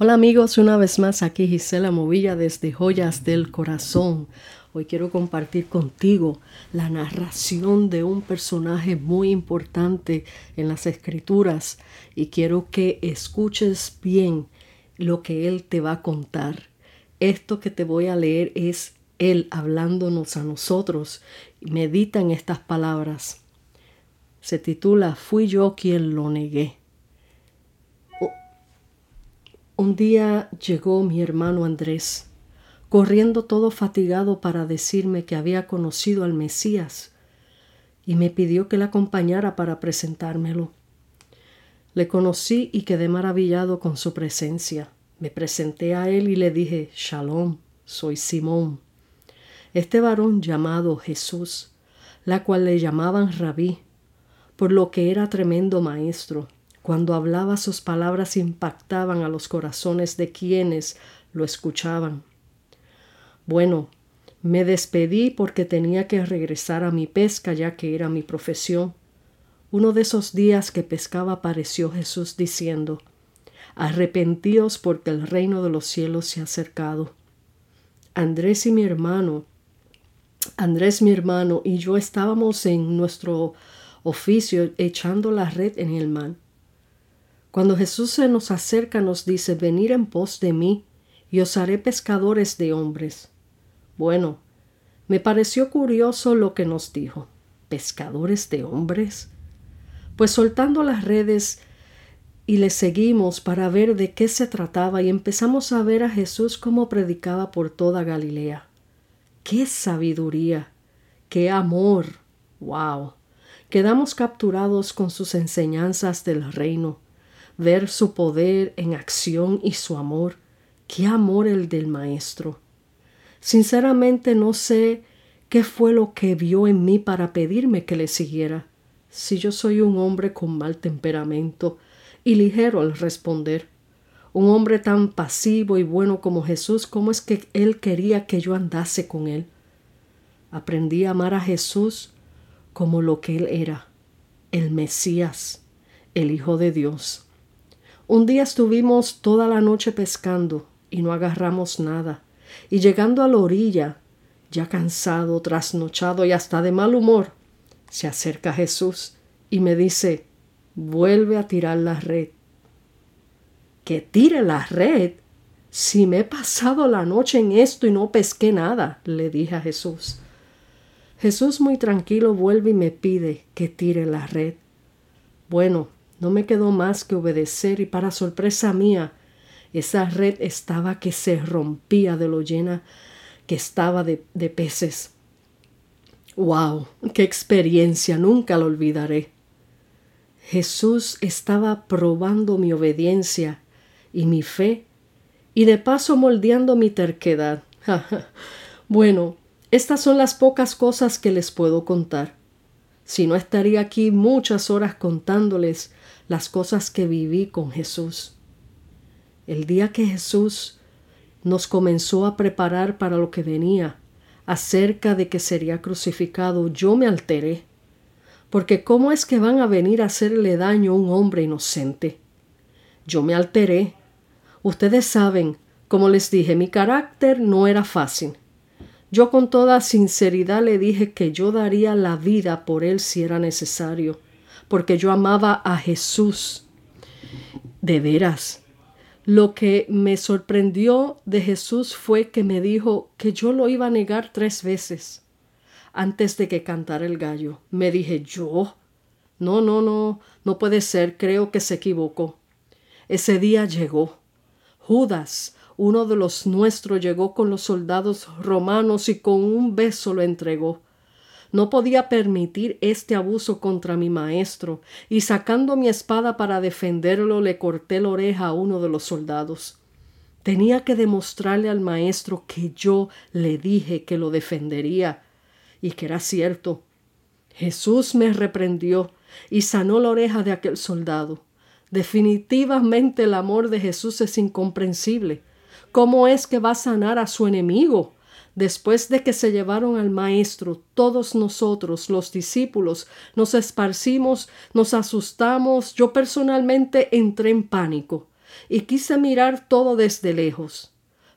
Hola amigos, una vez más aquí Gisela Movilla desde Joyas del Corazón. Hoy quiero compartir contigo la narración de un personaje muy importante en las escrituras y quiero que escuches bien lo que él te va a contar. Esto que te voy a leer es él hablándonos a nosotros. Medita en estas palabras. Se titula Fui yo quien lo negué. Un día llegó mi hermano Andrés, corriendo todo fatigado para decirme que había conocido al Mesías, y me pidió que le acompañara para presentármelo. Le conocí y quedé maravillado con su presencia. Me presenté a él y le dije, Shalom, soy Simón. Este varón llamado Jesús, la cual le llamaban rabí, por lo que era tremendo maestro cuando hablaba sus palabras impactaban a los corazones de quienes lo escuchaban. Bueno, me despedí porque tenía que regresar a mi pesca ya que era mi profesión. Uno de esos días que pescaba apareció Jesús diciendo, Arrepentíos porque el reino de los cielos se ha acercado. Andrés y mi hermano, Andrés mi hermano y yo estábamos en nuestro oficio echando la red en el mar. Cuando Jesús se nos acerca nos dice, venir en pos de mí, y os haré pescadores de hombres. Bueno, me pareció curioso lo que nos dijo. ¿Pescadores de hombres? Pues soltando las redes y le seguimos para ver de qué se trataba y empezamos a ver a Jesús como predicaba por toda Galilea. ¡Qué sabiduría! ¡Qué amor! ¡Wow! Quedamos capturados con sus enseñanzas del reino ver su poder en acción y su amor. Qué amor el del Maestro. Sinceramente no sé qué fue lo que vio en mí para pedirme que le siguiera. Si yo soy un hombre con mal temperamento y ligero al responder, un hombre tan pasivo y bueno como Jesús, ¿cómo es que Él quería que yo andase con Él? Aprendí a amar a Jesús como lo que Él era, el Mesías, el Hijo de Dios. Un día estuvimos toda la noche pescando y no agarramos nada. Y llegando a la orilla, ya cansado, trasnochado y hasta de mal humor, se acerca Jesús y me dice, vuelve a tirar la red. ¿Que tire la red? Si me he pasado la noche en esto y no pesqué nada, le dije a Jesús. Jesús muy tranquilo vuelve y me pide que tire la red. Bueno, no me quedó más que obedecer y para sorpresa mía, esa red estaba que se rompía de lo llena que estaba de, peces. ¡Wow! ¡Qué experiencia! Nunca lo olvidaré. Jesús estaba probando mi obediencia y mi fe y de paso moldeando mi terquedad. bueno, estas son las pocas cosas que les puedo contar. Si no estaría aquí muchas horas contándoles las cosas que viví con Jesús. El día que Jesús nos comenzó a preparar para lo que venía, acerca de que sería crucificado, yo me alteré. Porque ¿cómo es que van a venir a hacerle daño a un hombre inocente? Yo me alteré. Ustedes saben, como les dije, mi carácter no era fácil. Yo con toda sinceridad le dije que yo daría la vida por él si era necesario porque yo amaba a Jesús. De veras. Lo que me sorprendió de Jesús fue que me dijo que yo lo iba a negar tres veces antes de que cantara el gallo. Me dije, ¿yo? No, no, no, no puede ser, creo que se equivocó. Ese día llegó. Judas, uno de los nuestros, llegó con los soldados romanos y con un beso lo entregó. No podía permitir este abuso contra mi maestro, y sacando mi espada para defenderlo le corté la oreja a uno de los soldados. Tenía que demostrarle al maestro que yo le dije que lo defendería, y que era cierto. Jesús me reprendió y sanó la oreja de aquel soldado. Definitivamente el amor de Jesús es incomprensible. ¿Cómo es que va a sanar a su enemigo? Después de que se llevaron al Maestro, todos nosotros, los discípulos, nos esparcimos, nos asustamos, yo personalmente entré en pánico. y quise mirar todo desde lejos.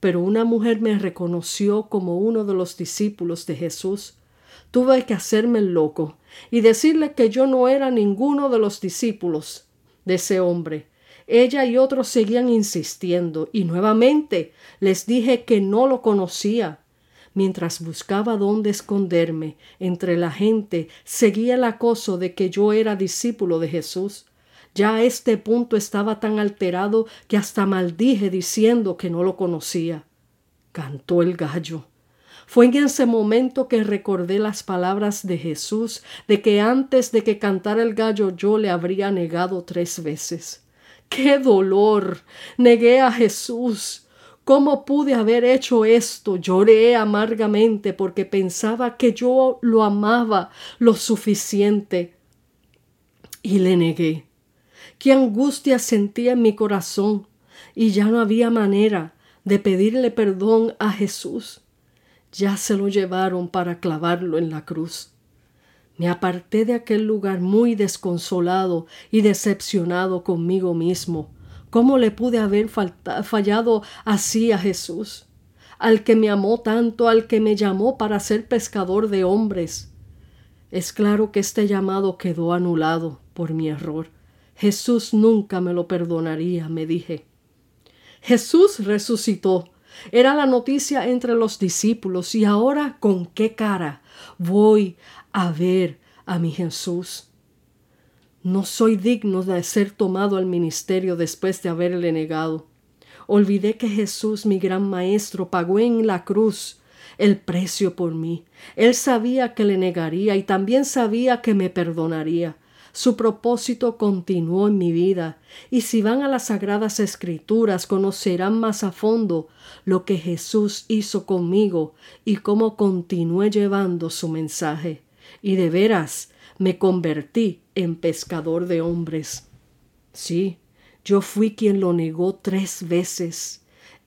Pero una mujer me reconoció como uno de los discípulos de Jesús. Tuve que hacerme el loco y decirle que yo no era ninguno de los discípulos de ese hombre. Ella y otros seguían insistiendo y nuevamente les dije que no lo conocía. Mientras buscaba dónde esconderme entre la gente, seguía el acoso de que yo era discípulo de Jesús. Ya a este punto estaba tan alterado que hasta maldije diciendo que no lo conocía. Cantó el gallo. Fue en ese momento que recordé las palabras de Jesús de que antes de que cantara el gallo yo le habría negado tres veces. ¡Qué dolor! Negué a Jesús. ¿Cómo pude haber hecho esto? Lloré amargamente porque pensaba que yo lo amaba lo suficiente. Y le negué. Qué angustia sentía en mi corazón y ya no había manera de pedirle perdón a Jesús. Ya se lo llevaron para clavarlo en la cruz. Me aparté de aquel lugar muy desconsolado y decepcionado conmigo mismo. ¿Cómo le pude haber fallado así a Jesús? Al que me amó tanto, al que me llamó para ser pescador de hombres. Es claro que este llamado quedó anulado por mi error. Jesús nunca me lo perdonaría, me dije. Jesús resucitó. Era la noticia entre los discípulos y ahora con qué cara voy a ver a mi Jesús. No soy digno de ser tomado al ministerio después de haberle negado. Olvidé que Jesús, mi gran Maestro, pagó en la cruz el precio por mí. Él sabía que le negaría y también sabía que me perdonaría. Su propósito continuó en mi vida, y si van a las sagradas escrituras conocerán más a fondo lo que Jesús hizo conmigo y cómo continué llevando su mensaje y de veras me convertí en pescador de hombres. Sí, yo fui quien lo negó tres veces.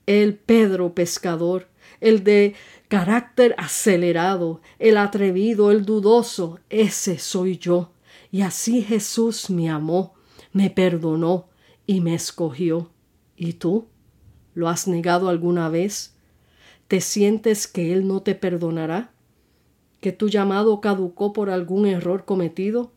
El Pedro pescador, el de carácter acelerado, el atrevido, el dudoso, ese soy yo. Y así Jesús me amó, me perdonó y me escogió. ¿Y tú? ¿Lo has negado alguna vez? ¿Te sientes que Él no te perdonará? Que tu llamado caducó por algún error cometido?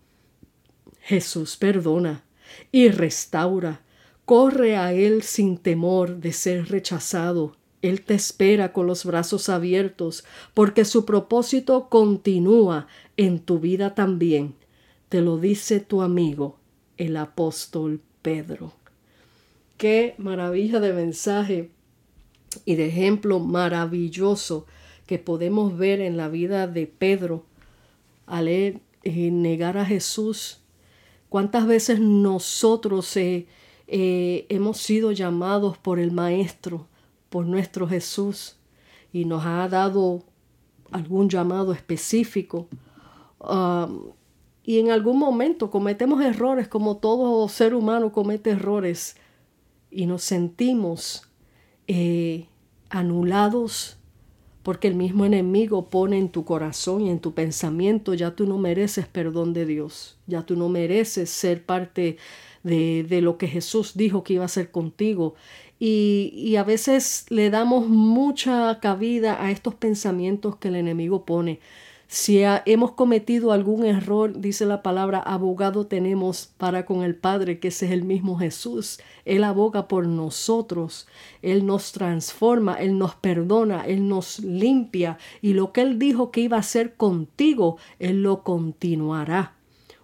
Jesús perdona y restaura. Corre a Él sin temor de ser rechazado. Él te espera con los brazos abiertos, porque su propósito continúa en tu vida también. Te lo dice tu amigo, el apóstol Pedro. Qué maravilla de mensaje y de ejemplo maravilloso que podemos ver en la vida de Pedro al eh, negar a Jesús. ¿Cuántas veces nosotros eh, eh, hemos sido llamados por el Maestro, por nuestro Jesús, y nos ha dado algún llamado específico? Um, y en algún momento cometemos errores como todo ser humano comete errores y nos sentimos anulados porque el mismo enemigo pone en tu corazón y en tu pensamiento, ya tú no mereces perdón de Dios, ya tú no mereces ser parte de, de lo que Jesús dijo que iba a hacer contigo. Y, y a veces le damos mucha cabida a estos pensamientos que el enemigo pone. Si hemos cometido algún error, dice la palabra, abogado tenemos para con el Padre, que ese es el mismo Jesús. Él aboga por nosotros, Él nos transforma, Él nos perdona, Él nos limpia y lo que Él dijo que iba a hacer contigo, Él lo continuará.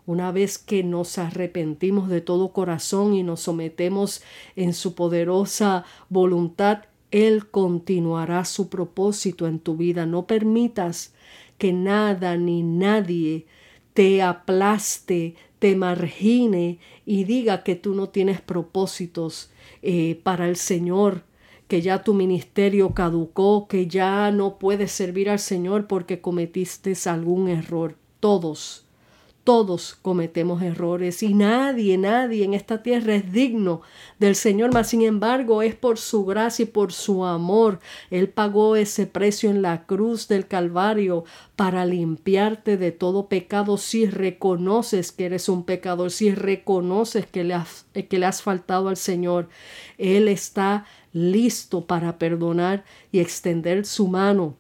Una vez que nos arrepentimos de todo corazón y nos sometemos en su poderosa voluntad, Él continuará su propósito en tu vida. No permitas que nada ni nadie te aplaste, te margine y diga que tú no tienes propósitos eh, para el Señor, que ya tu ministerio caducó, que ya no puedes servir al Señor porque cometiste algún error. Todos, Todos cometemos errores y nadie, nadie en esta tierra es digno del Señor, mas sin embargo es por su gracia y por su amor. Él pagó ese precio en la cruz del Calvario para limpiarte de todo pecado si reconoces que eres un pecador, si reconoces que le has, que le has faltado al Señor. Él está listo para perdonar y extender su mano,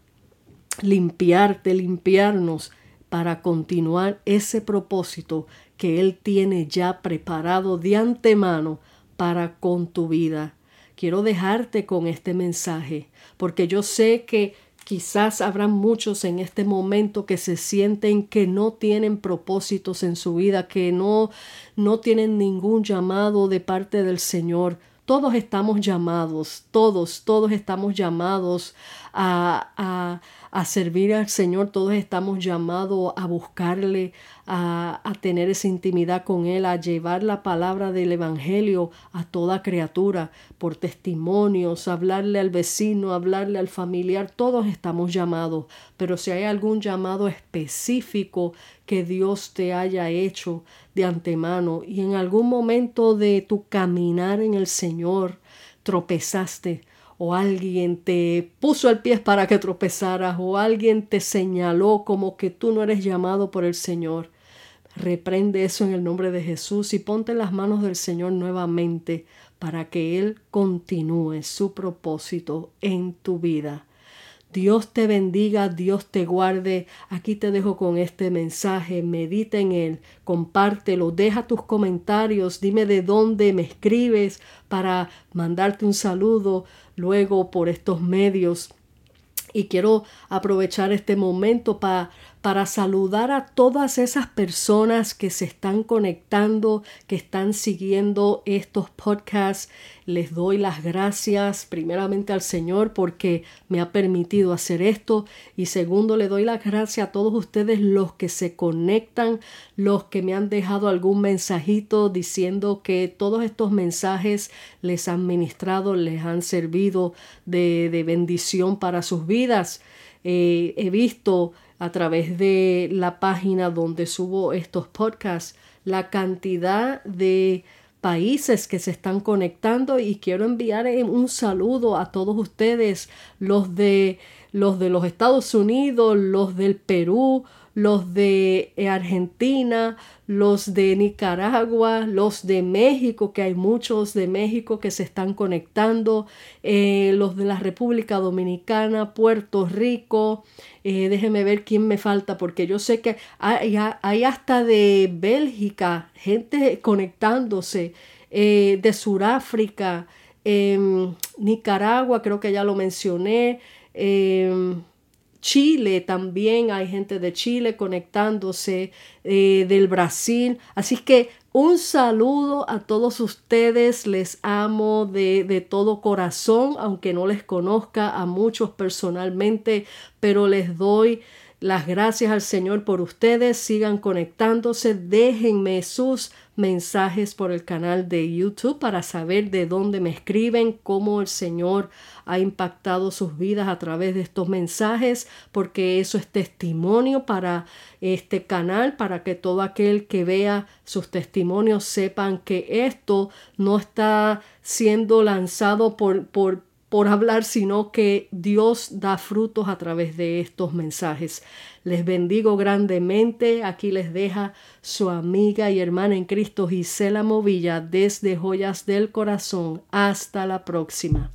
limpiarte, limpiarnos para continuar ese propósito que Él tiene ya preparado de antemano para con tu vida. Quiero dejarte con este mensaje, porque yo sé que quizás habrá muchos en este momento que se sienten que no tienen propósitos en su vida, que no, no tienen ningún llamado de parte del Señor. Todos estamos llamados, todos, todos estamos llamados a, a, a servir al Señor, todos estamos llamados a buscarle, a, a, tener esa intimidad con Él, a llevar la palabra del Evangelio a toda criatura, por testimonios, hablarle al vecino, hablarle al familiar, todos estamos llamados, pero si hay algún llamado específico que Dios te haya hecho de antemano y en algún momento de tu caminar en el Señor tropezaste, o alguien te puso el pie para que tropezaras o alguien te señaló como que tú no eres llamado por el Señor. Reprende eso en el nombre de Jesús y ponte en las manos del Señor nuevamente para que Él continúe su propósito en tu vida. Dios te bendiga, Dios te guarde. Aquí te dejo con este mensaje. Medita en él, compártelo, deja tus comentarios, dime de dónde me escribes para mandarte un saludo luego por estos medios. Y quiero aprovechar este momento para para saludar a todas esas personas que se están conectando, que están siguiendo estos podcasts. Les doy las gracias primeramente al Señor porque me ha permitido hacer esto y segundo le doy las gracias a todos ustedes los que se conectan, los que me han dejado algún mensajito diciendo que todos estos mensajes les han ministrado, les han servido de, bendición para sus vidas. Eh, he visto a través de la página donde subo estos podcasts la cantidad de países que se están conectando y quiero enviar un saludo a todos ustedes, los de los de los Estados Unidos, los del Perú, los de eh, Argentina, los de Nicaragua, los de México, que hay muchos de México que se están conectando, eh, los de la República Dominicana, Puerto Rico, eh, déjenme ver quién me falta, porque yo sé que hay, hasta de Bélgica, gente conectándose, de Sudáfrica, em, Nicaragua, creo que ya lo mencioné. Chile también hay gente de Chile conectándose, eh, del Brasil. Así que un saludo a todos ustedes, les amo de, de, todo corazón, aunque no les conozca a muchos personalmente, pero les doy las gracias al Señor por ustedes. Sigan conectándose, déjenme sus mensajes por el canal de YouTube para saber de dónde me escriben, cómo el Señor ha impactado sus vidas a través de estos mensajes, porque eso es testimonio para este canal, para que todo aquel que vea sus testimonios sepan que esto no está siendo lanzado por, por, por hablar, sino que Dios da frutos a través de estos mensajes. Les bendigo grandemente. Aquí les deja su amiga y hermana en Cristo Gisela Movilla desde Joyas del Corazón. Hasta la próxima.